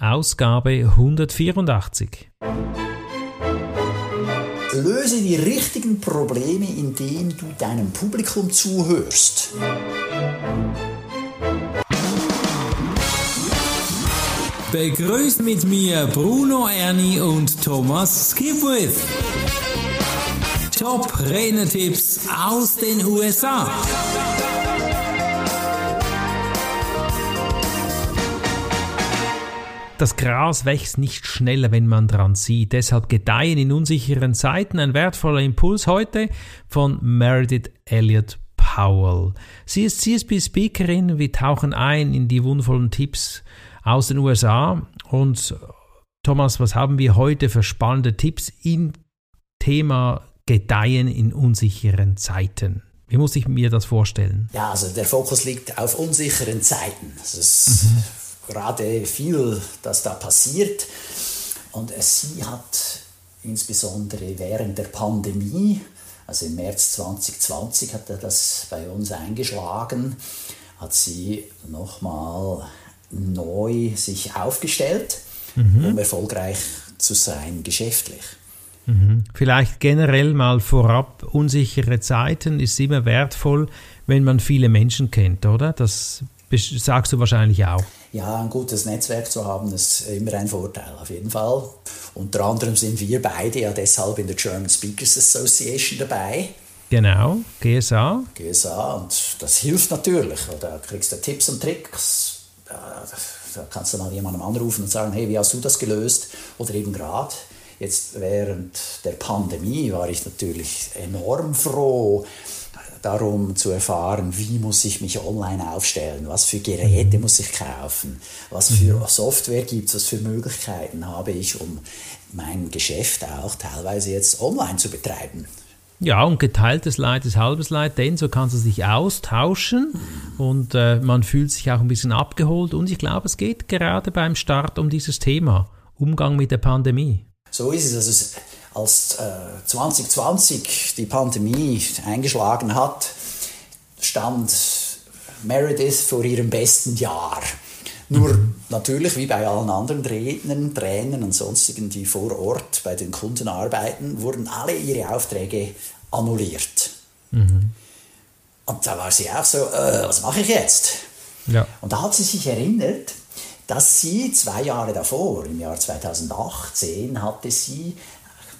Ausgabe 184. Löse die richtigen Probleme, indem du deinem Publikum zuhörst. Begrüßt mit mir Bruno Ernie und Thomas Skipwith. Top Rennertipps aus den USA. Das Gras wächst nicht schneller, wenn man dran sieht. Deshalb gedeihen in unsicheren Zeiten ein wertvoller Impuls heute von Meredith Elliott Powell. Sie ist CSB-Speakerin. Wir tauchen ein in die wundervollen Tipps aus den USA. Und Thomas, was haben wir heute für spannende Tipps im Thema Gedeihen in unsicheren Zeiten? Wie muss ich mir das vorstellen? Ja, also der Fokus liegt auf unsicheren Zeiten. Das ist mhm gerade viel, das da passiert. Und sie hat insbesondere während der Pandemie, also im März 2020 hat er das bei uns eingeschlagen, hat sie nochmal neu sich aufgestellt, mhm. um erfolgreich zu sein geschäftlich. Mhm. Vielleicht generell mal vorab, unsichere Zeiten ist immer wertvoll, wenn man viele Menschen kennt, oder? Das sagst du wahrscheinlich auch. Ja, ein gutes Netzwerk zu haben, ist immer ein Vorteil, auf jeden Fall. Unter anderem sind wir beide ja deshalb in der German Speakers Association dabei. Genau, GSA. GSA, und das hilft natürlich. Da kriegst du Tipps und Tricks. Da kannst du mal jemandem anrufen und sagen, hey, wie hast du das gelöst? Oder eben gerade jetzt während der Pandemie war ich natürlich enorm froh, darum zu erfahren, wie muss ich mich online aufstellen, was für Geräte mhm. muss ich kaufen, was für mhm. Software gibt es, was für Möglichkeiten habe ich, um mein Geschäft auch teilweise jetzt online zu betreiben. Ja, und geteiltes Leid ist halbes Leid, denn so kannst du sich austauschen mhm. und äh, man fühlt sich auch ein bisschen abgeholt und ich glaube, es geht gerade beim Start um dieses Thema, Umgang mit der Pandemie. So ist es. Also als äh, 2020 die Pandemie eingeschlagen hat, stand Meredith vor ihrem besten Jahr. Nur natürlich, wie bei allen anderen Rednern, Trainern und sonstigen, die vor Ort bei den Kunden arbeiten, wurden alle ihre Aufträge annulliert. Mhm. Und da war sie auch so, äh, was mache ich jetzt? Ja. Und da hat sie sich erinnert, dass sie zwei Jahre davor, im Jahr 2018, hatte sie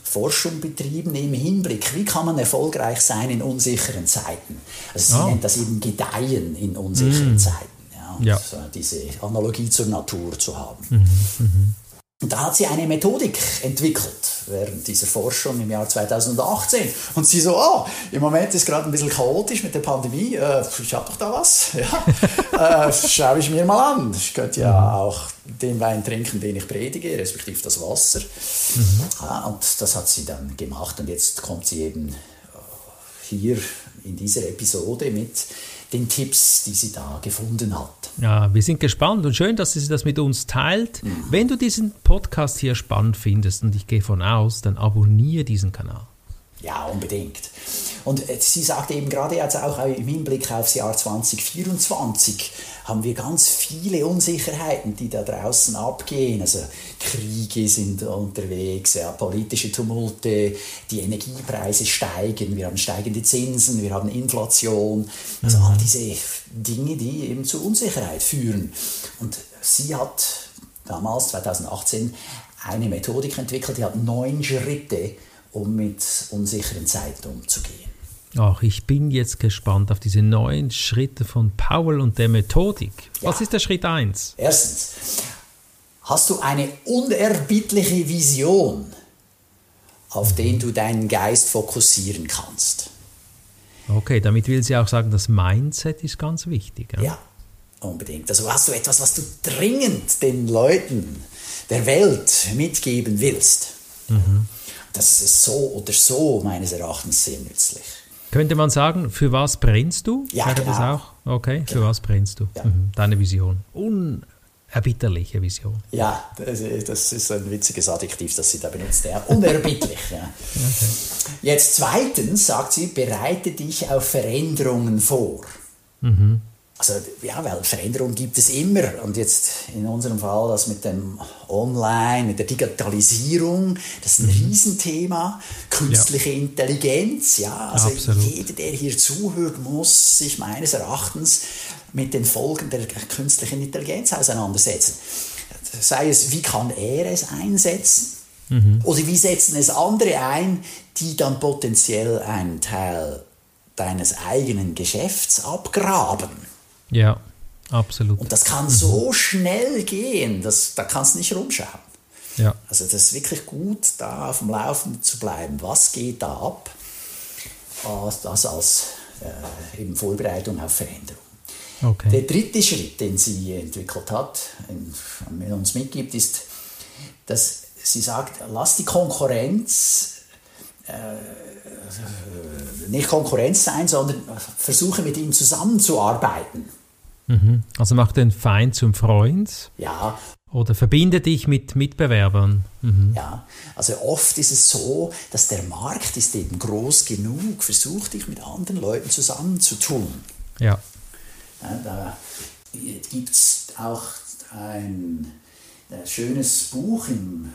Forschung betrieben im Hinblick, wie kann man erfolgreich sein in unsicheren Zeiten. Also sie oh. nennt das eben Gedeihen in unsicheren mm. Zeiten. Ja, ja. So diese Analogie zur Natur zu haben. Mhm. Mhm. Und da hat sie eine Methodik entwickelt während dieser Forschung im Jahr 2018. Und sie so, oh, im Moment ist gerade ein bisschen chaotisch mit der Pandemie. Äh, ich habe doch da was. Ja. äh, schaue ich mir mal an. Ich könnte ja mhm. auch den Wein trinken, den ich predige, respektive das Wasser. Mhm. Ja, und das hat sie dann gemacht. Und jetzt kommt sie eben hier in dieser Episode mit den Tipps, die sie da gefunden hat. Ja, wir sind gespannt und schön, dass sie das mit uns teilt. Mhm. Wenn du diesen Podcast hier spannend findest und ich gehe von aus, dann abonniere diesen Kanal. Ja, unbedingt. Und äh, sie sagte eben gerade jetzt auch im Hinblick aufs Jahr 2024 haben wir ganz viele Unsicherheiten, die da draußen abgehen. Also Kriege sind unterwegs, ja, politische Tumulte, die Energiepreise steigen, wir haben steigende Zinsen, wir haben Inflation. Also all mhm. diese Dinge, die eben zu Unsicherheit führen. Und sie hat damals, 2018, eine Methodik entwickelt, die hat neun Schritte, um mit unsicheren Zeiten umzugehen. Ach, ich bin jetzt gespannt auf diese neuen Schritte von Powell und der Methodik. Was ja. ist der Schritt 1? Erstens, hast du eine unerbittliche Vision, auf den du deinen Geist fokussieren kannst. Okay, damit will sie auch sagen, das Mindset ist ganz wichtig. Ja, ja unbedingt. Also hast du etwas, was du dringend den Leuten der Welt mitgeben willst. Mhm. Das ist so oder so meines Erachtens sehr nützlich. Könnte man sagen, für was brennst du? Ja, Wäre genau. das auch? Okay, für genau. was brennst du? Ja. Mhm. Deine Vision. Unerbitterliche Vision. Ja, das, das, ist ein witziges Adjektiv, das sie da benutzt. Ja. Unerbittlich. ja. Okay. Jetzt zweitens sagt sie, bereite dich auf Veränderungen vor. Mhm. Also ja, weil Veränderung gibt es immer und jetzt in unserem Fall das mit dem Online, mit der Digitalisierung, das ist ein mhm. Riesenthema. Künstliche ja. Intelligenz, ja, also Absolut. jeder, der hier zuhört, muss sich meines Erachtens mit den Folgen der künstlichen Intelligenz auseinandersetzen. Sei es, wie kann er es einsetzen? Mhm. Oder wie setzen es andere ein, die dann potenziell einen Teil deines eigenen Geschäfts abgraben? Ja, absolut. Und das kann mhm. so schnell gehen, dass, da kannst du nicht rumschauen. Ja. Also das ist wirklich gut, da auf dem Laufenden zu bleiben. Was geht da ab? Ah, das als äh, eben Vorbereitung auf Veränderung. Okay. Der dritte Schritt, den sie entwickelt hat, und uns mitgibt, ist, dass sie sagt, lass die Konkurrenz äh, nicht Konkurrenz sein, sondern versuche mit ihm zusammenzuarbeiten. Mhm. Also mach den Feind zum Freund. Ja. Oder verbinde dich mit Mitbewerbern. Mhm. Ja, also oft ist es so, dass der Markt ist eben groß genug, versuch dich mit anderen Leuten zusammenzutun. Ja. ja da gibt es auch ein, ein schönes Buch im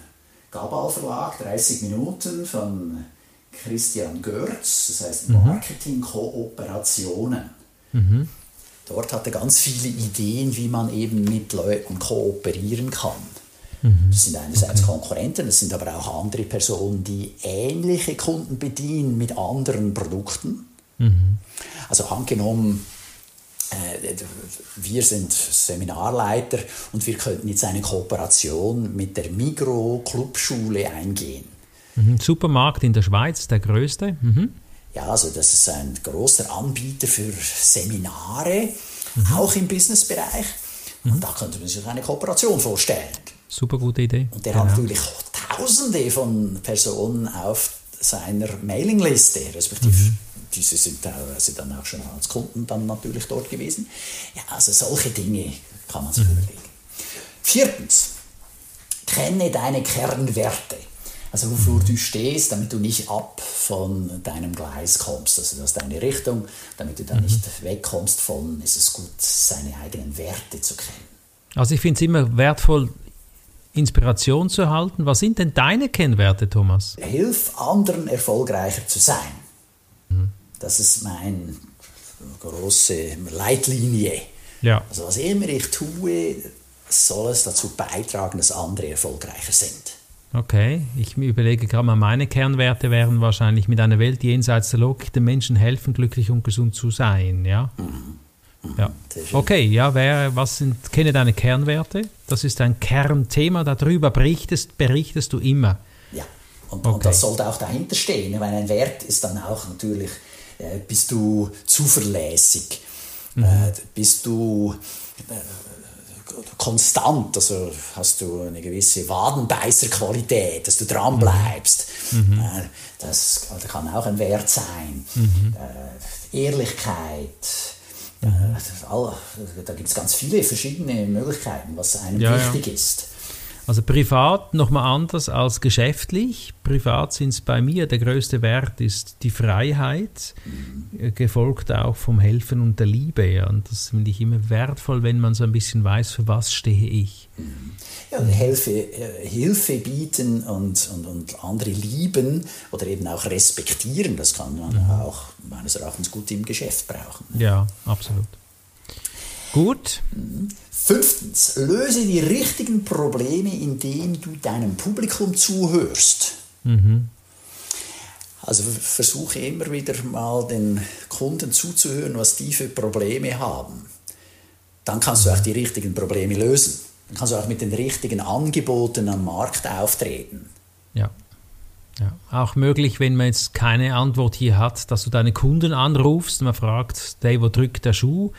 Gabal Verlag, 30 Minuten von Christian Görz, das heißt mhm. Marketing-Kooperationen. Mhm. Dort hat er ganz viele Ideen, wie man eben mit Leuten kooperieren kann. Mhm. Das sind einerseits okay. Konkurrenten, das sind aber auch andere Personen, die ähnliche Kunden bedienen mit anderen Produkten. Mhm. Also angenommen, äh, wir sind Seminarleiter und wir könnten jetzt eine Kooperation mit der Migro Clubschule eingehen. Mhm. Supermarkt in der Schweiz, der größte. Mhm. Ja, also das ist ein großer Anbieter für Seminare, mhm. auch im Businessbereich. Und mhm. da könnte man sich eine Kooperation vorstellen. Super gute Idee. Und der genau. hat natürlich Tausende von Personen auf seiner Mailingliste, respektive mhm. diese sind teilweise dann auch schon als Kunden dann natürlich dort gewesen. Ja, also solche Dinge kann man sich mhm. überlegen. Viertens, kenne deine Kernwerte also wofür du stehst, damit du nicht ab von deinem Gleis kommst. Also das ist deine Richtung, damit du dann mhm. nicht wegkommst von, ist es gut, seine eigenen Werte zu kennen. Also ich finde es immer wertvoll, Inspiration zu erhalten. Was sind denn deine Kennwerte, Thomas? Hilf anderen erfolgreicher zu sein. Mhm. Das ist meine große Leitlinie. Ja. Also was immer ich tue, soll es dazu beitragen, dass andere erfolgreicher sind. Okay, ich überlege gerade mal, meine Kernwerte wären wahrscheinlich mit einer Welt jenseits der Logik den Menschen helfen, glücklich und gesund zu sein, ja? Mhm. Ja. Okay, ja, wer, was sind, kenne deine Kernwerte? Das ist ein Kernthema, darüber berichtest, berichtest du immer. Ja, und, okay. und das sollte auch dahinter stehen, weil ein Wert ist dann auch natürlich, äh, bist du zuverlässig, mhm. äh, bist du äh, konstant, also hast du eine gewisse Wadenbeißerqualität, dass du dran bleibst. Mhm. Äh, das kann auch ein Wert sein. Mhm. Äh, Ehrlichkeit. Mhm. Äh, da gibt es ganz viele verschiedene Möglichkeiten, was einem ja, wichtig ja. ist. Also privat nochmal anders als geschäftlich. Privat sind es bei mir, der größte Wert ist die Freiheit, mhm. gefolgt auch vom Helfen und der Liebe. Und das finde ich immer wertvoll, wenn man so ein bisschen weiß, für was stehe ich. Ja, Hilfe, äh, Hilfe bieten und, und, und andere lieben oder eben auch respektieren, das kann man mhm. auch meines Erachtens gut im Geschäft brauchen. Ja, absolut. Gut. Fünftens, löse die richtigen Probleme, indem du deinem Publikum zuhörst. Mhm. Also versuche immer wieder mal den Kunden zuzuhören, was die für Probleme haben. Dann kannst du auch die richtigen Probleme lösen. Dann kannst du auch mit den richtigen Angeboten am Markt auftreten. Ja. Ja, auch möglich, wenn man jetzt keine Antwort hier hat, dass du deine Kunden anrufst und man fragt, hey, wo drückt der Schuh?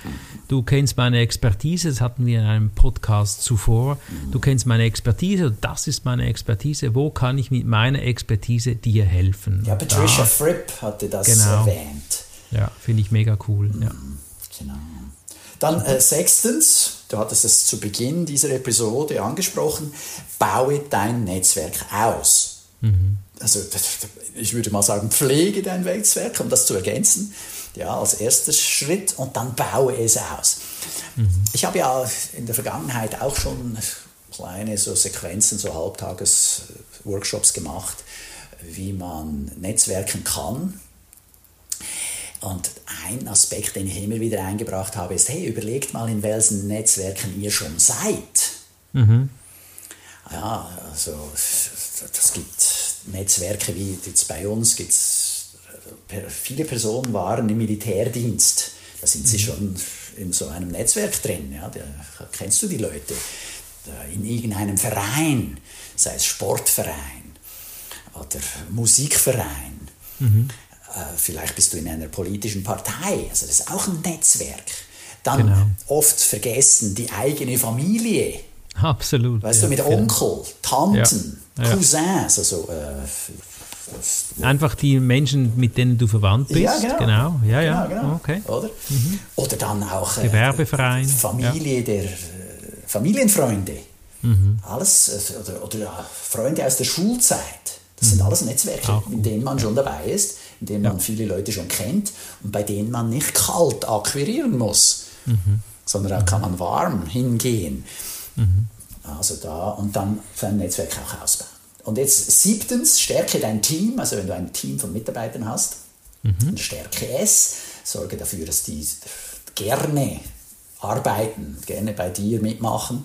Du kennst meine Expertise, das hatten wir in einem Podcast zuvor. Du kennst meine Expertise, das ist meine Expertise. Wo kann ich mit meiner Expertise dir helfen? Ja, Patricia da, Fripp hatte das genau. erwähnt. Ja, finde ich mega cool. Ja. Genau. Dann äh, sechstens, du hattest es zu Beginn dieser Episode angesprochen, baue dein Netzwerk aus. Mhm also ich würde mal sagen, pflege dein Netzwerk, um das zu ergänzen, ja, als erster Schritt und dann baue es aus. Mhm. Ich habe ja in der Vergangenheit auch schon kleine so Sequenzen, so Halbtages-Workshops gemacht, wie man netzwerken kann. Und ein Aspekt, den ich immer wieder eingebracht habe, ist, hey, überlegt mal, in welchen Netzwerken ihr schon seid. Mhm. Ja, also es gibt Netzwerke wie jetzt bei uns, gibt's, viele Personen waren im Militärdienst. Da sind sie mhm. schon in so einem Netzwerk drin. Ja, da kennst du die Leute. In irgendeinem Verein, sei es Sportverein oder Musikverein. Mhm. Äh, vielleicht bist du in einer politischen Partei. Also das ist auch ein Netzwerk. Dann genau. oft vergessen die eigene Familie. Absolut. Weißt ja, du, mit genau. Onkel, Tanten, ja. Cousins, also äh, Einfach die Menschen, mit denen du verwandt bist. Ja, genau. genau. Ja, ja. Genau, genau. Okay. Oder? Mhm. Oder dann auch äh, Gewerbeverein. Familie ja. der äh, Familienfreunde. Mhm. Alles, äh, oder, oder Freunde aus der Schulzeit. Das mhm. sind alles Netzwerke, in denen man schon dabei ist, in denen man viele Leute schon kennt und bei denen man nicht kalt akquirieren muss, mhm. sondern da kann man warm hingehen. Mhm. Also da und dann sein Netzwerk auch ausbauen. Und jetzt siebtens, stärke dein Team, also wenn du ein Team von Mitarbeitern hast, mhm. stärke es, sorge dafür, dass die gerne arbeiten, gerne bei dir mitmachen,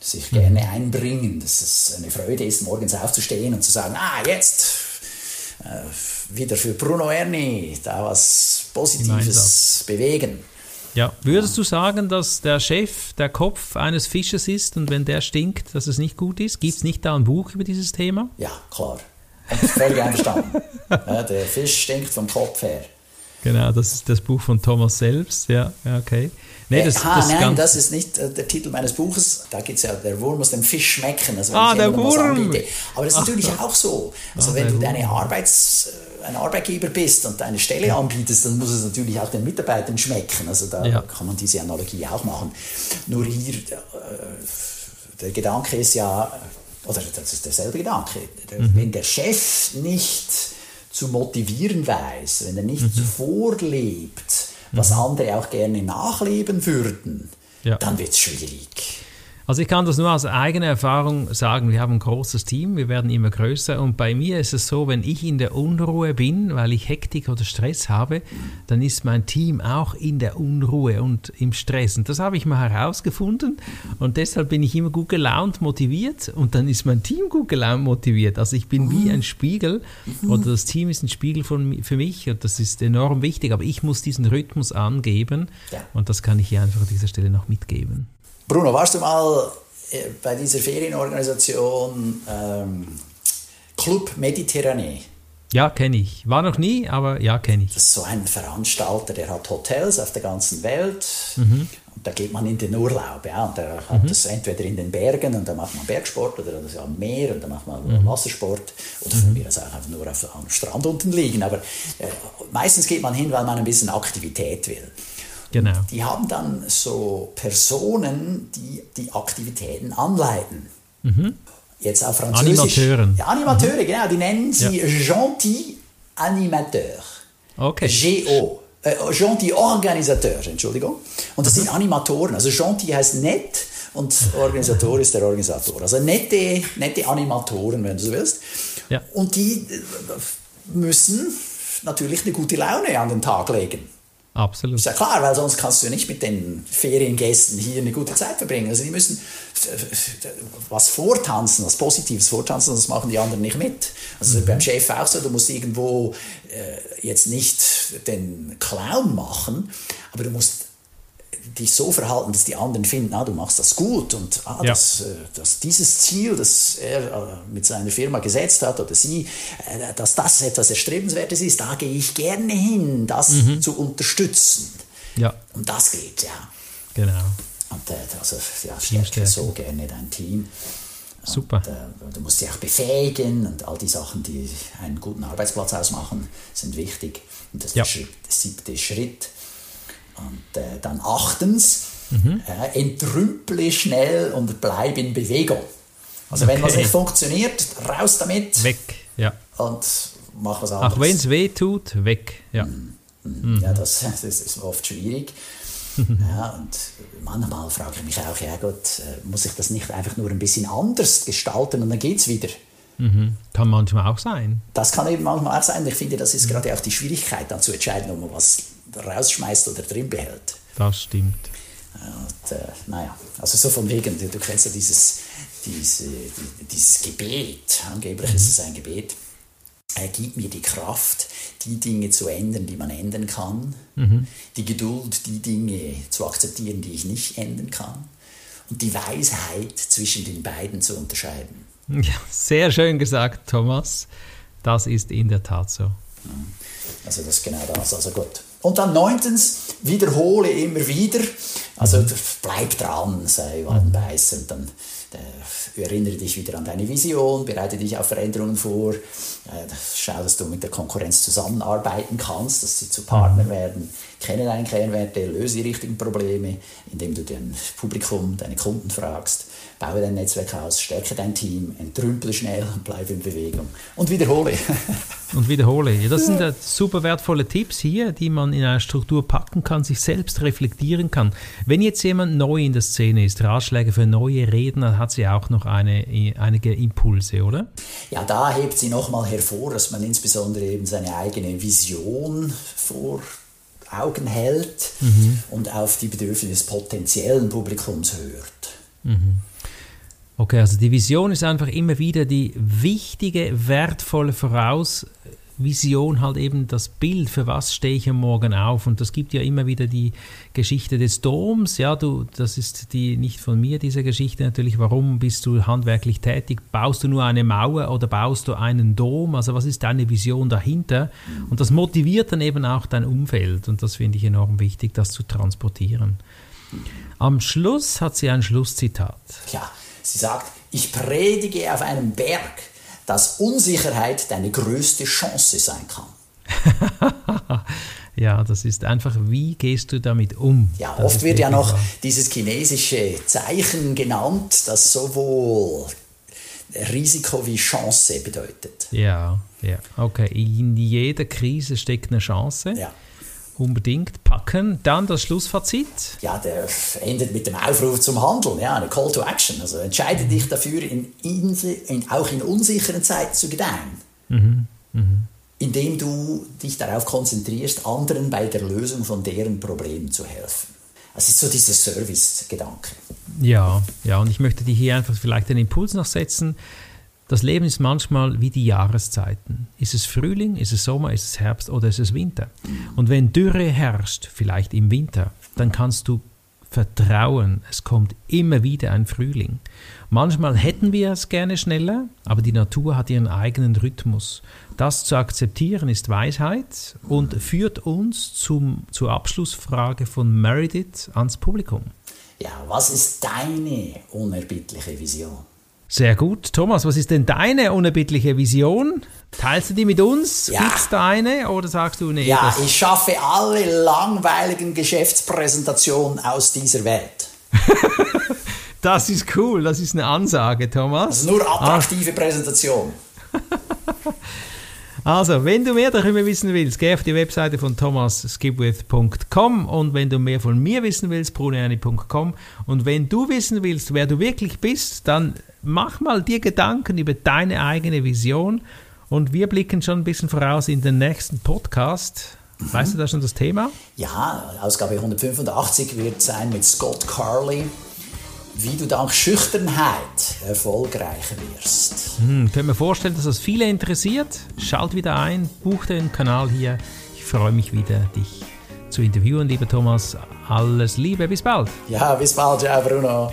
sich mhm. gerne einbringen, dass es eine Freude ist, morgens aufzustehen und zu sagen, ah, jetzt äh, wieder für Bruno Erni da was Positives bewegen. Ja, würdest du sagen, dass der Chef der Kopf eines Fisches ist und wenn der stinkt, dass es nicht gut ist? Gibt es nicht da ein Buch über dieses Thema? Ja, klar. Völlig einverstanden. ja, der Fisch stinkt vom Kopf her. Genau, das ist das Buch von Thomas selbst. Ja, okay. Nee, das, Aha, das nein, das ist nicht äh, der Titel meines Buches. Da geht es ja, der Wurm muss dem Fisch schmecken. Also ah, der Wurm! Aber das ist natürlich Ach, auch so. Also ah, wenn du deine Arbeits, äh, ein Arbeitgeber bist und deine Stelle ja. anbietest, dann muss es natürlich auch den Mitarbeitern schmecken. Also da ja. kann man diese Analogie auch machen. Nur hier, äh, der Gedanke ist ja, oder das ist derselbe Gedanke, mhm. wenn der Chef nicht zu motivieren weiß, wenn er nicht mhm. vorlebt, was mhm. andere auch gerne nachleben würden, ja. dann wird es schwierig. Also ich kann das nur aus eigener Erfahrung sagen, wir haben ein großes Team, wir werden immer größer und bei mir ist es so, wenn ich in der Unruhe bin, weil ich Hektik oder Stress habe, dann ist mein Team auch in der Unruhe und im Stress und das habe ich mal herausgefunden und deshalb bin ich immer gut gelaunt, motiviert und dann ist mein Team gut gelaunt, motiviert. Also ich bin wie ein Spiegel oder das Team ist ein Spiegel von, für mich und das ist enorm wichtig, aber ich muss diesen Rhythmus angeben und das kann ich hier einfach an dieser Stelle noch mitgeben. Bruno, warst du mal äh, bei dieser Ferienorganisation ähm, Club Mediterranee? Ja, kenne ich. War noch nie, aber ja, kenne ich. Das ist so ein Veranstalter, der hat Hotels auf der ganzen Welt. Mhm. Und da geht man in den Urlaub. Ja, und der hat mhm. das entweder in den Bergen und da macht man Bergsport oder das am Meer und da macht man mhm. Wassersport. Oder von mhm. mir aus auch einfach nur auf, am Strand unten liegen. Aber äh, meistens geht man hin, weil man ein bisschen Aktivität will. Genau. Die haben dann so Personen, die die Aktivitäten anleiten. Mhm. Jetzt auf Französisch. Animateuren. Ja, Animateure, mhm. genau. Die nennen sie ja. Gentil Animateur. Okay. G-O. Äh, gentil Organisateur, Entschuldigung. Und das mhm. sind Animatoren. Also Gentil heißt nett und Organisator ist der Organisator. Also nette, nette Animatoren, wenn du so willst. Ja. Und die äh, müssen natürlich eine gute Laune an den Tag legen. Absolut. Ist ja klar, weil sonst kannst du nicht mit den Feriengästen hier eine gute Zeit verbringen. Also die müssen was vortanzen, was Positives vortanzen, das machen die anderen nicht mit. Also mhm. beim Chef auch so, du musst irgendwo äh, jetzt nicht den Clown machen, aber du musst dich so verhalten, dass die anderen finden, ah, du machst das gut und ah, ja. dass, äh, dass dieses Ziel, das er äh, mit seiner Firma gesetzt hat oder sie, äh, dass das etwas Erstrebenswertes ist, da gehe ich gerne hin, das mhm. zu unterstützen. Ja. Um das geht, ja. Genau. Und also, ja, stärke so gerne dein Team. Super. Und, äh, du musst sie auch befähigen und all die Sachen, die einen guten Arbeitsplatz ausmachen, sind wichtig. Und das ist ja. Schritt, der siebte Schritt. Und äh, dann achtens, mhm. äh, entrümple schnell und bleib in Bewegung. Also okay. wenn was nicht funktioniert, raus damit. Weg, ja. Und mach was anderes. Auch wenn es weh tut, weg, ja. Mhm. Mhm. Ja, das, das ist oft schwierig. ja, und manchmal frage ich mich auch, ja Gott, äh, muss ich das nicht einfach nur ein bisschen anders gestalten und dann geht es wieder? Mhm. Kann manchmal auch sein. Das kann eben manchmal auch sein. Ich finde, das ist gerade auch die Schwierigkeit, dann zu entscheiden, ob man was rausschmeißt oder drin behält. Das stimmt. Und, äh, naja, also so von wegen, du, du kennst ja dieses, diese, dieses Gebet, angeblich mhm. ist es ein Gebet, er gibt mir die Kraft, die Dinge zu ändern, die man ändern kann, mhm. die Geduld, die Dinge zu akzeptieren, die ich nicht ändern kann und die Weisheit zwischen den beiden zu unterscheiden. Ja, sehr schön gesagt, Thomas. Das ist in der Tat so. Also das ist genau das. Also gut. Und dann neuntens, wiederhole immer wieder. Also mhm. bleib dran, sei Wadenbeißer. Und dann äh, erinnere dich wieder an deine Vision, bereite dich auf Veränderungen vor. Äh, schau, dass du mit der Konkurrenz zusammenarbeiten kannst, dass sie zu Partner mhm. werden. Kenne deine Kernwerte, löse die richtigen Probleme, indem du dein Publikum, deine Kunden fragst baue dein Netzwerk aus, stärke dein Team, entrümple schnell und bleibe in Bewegung. Und wiederhole. und wiederhole. Das sind ja super wertvolle Tipps hier, die man in einer Struktur packen kann, sich selbst reflektieren kann. Wenn jetzt jemand neu in der Szene ist, Ratschläge für neue Redner, hat sie auch noch eine, einige Impulse, oder? Ja, da hebt sie nochmal hervor, dass man insbesondere eben seine eigene Vision vor Augen hält mhm. und auf die Bedürfnisse des potenziellen Publikums hört. Mhm. Okay, also die Vision ist einfach immer wieder die wichtige, wertvolle Vorausvision, halt eben das Bild, für was stehe ich am Morgen auf. Und das gibt ja immer wieder die Geschichte des Doms. Ja, du, das ist die nicht von mir, diese Geschichte natürlich. Warum bist du handwerklich tätig? Baust du nur eine Mauer oder baust du einen Dom? Also was ist deine Vision dahinter? Und das motiviert dann eben auch dein Umfeld. Und das finde ich enorm wichtig, das zu transportieren. Am Schluss hat sie ein Schlusszitat. Ja. Sie sagt, ich predige auf einem Berg, dass Unsicherheit deine größte Chance sein kann. ja, das ist einfach, wie gehst du damit um? Ja, das oft wird ja noch dieses chinesische Zeichen genannt, das sowohl Risiko wie Chance bedeutet. Ja, ja, okay. In jeder Krise steckt eine Chance. Ja unbedingt packen. Dann das Schlussfazit. Ja, der endet mit dem Aufruf zum Handeln, ja, eine Call to Action. Also entscheide dich dafür, in, in, auch in unsicheren Zeiten zu gedeihen. Mhm. Mhm. Indem du dich darauf konzentrierst, anderen bei der Lösung von deren Problemen zu helfen. Das ist so dieser Service-Gedanke. Ja, ja, und ich möchte dir hier einfach vielleicht den Impuls noch setzen. Das Leben ist manchmal wie die Jahreszeiten. Ist es Frühling, ist es Sommer, ist es Herbst oder ist es Winter? Und wenn Dürre herrscht, vielleicht im Winter, dann kannst du vertrauen, es kommt immer wieder ein Frühling. Manchmal hätten wir es gerne schneller, aber die Natur hat ihren eigenen Rhythmus. Das zu akzeptieren ist Weisheit und führt uns zum, zur Abschlussfrage von Meredith ans Publikum. Ja, was ist deine unerbittliche Vision? Sehr gut. Thomas, was ist denn deine unerbittliche Vision? Teilst du die mit uns? Ja. Gibt es da eine oder sagst du, nee? Ja, ich schaffe alle langweiligen Geschäftspräsentationen aus dieser Welt. das ist cool, das ist eine Ansage, Thomas. Also nur attraktive ah. Präsentation. Also, wenn du mehr darüber wissen willst, geh auf die Webseite von thomasskipwith.com und wenn du mehr von mir wissen willst, brunerni.com und wenn du wissen willst, wer du wirklich bist, dann mach mal dir Gedanken über deine eigene Vision und wir blicken schon ein bisschen voraus in den nächsten Podcast. Mhm. Weißt du da schon das Thema? Ja, Ausgabe 185 wird sein mit Scott Carley wie du dank Schüchternheit erfolgreicher wirst. Hm, ich könnte mir vorstellen, dass das viele interessiert. Schalt wieder ein, buch den Kanal hier. Ich freue mich wieder, dich zu interviewen, lieber Thomas. Alles Liebe, bis bald. Ja, bis bald, ciao Bruno.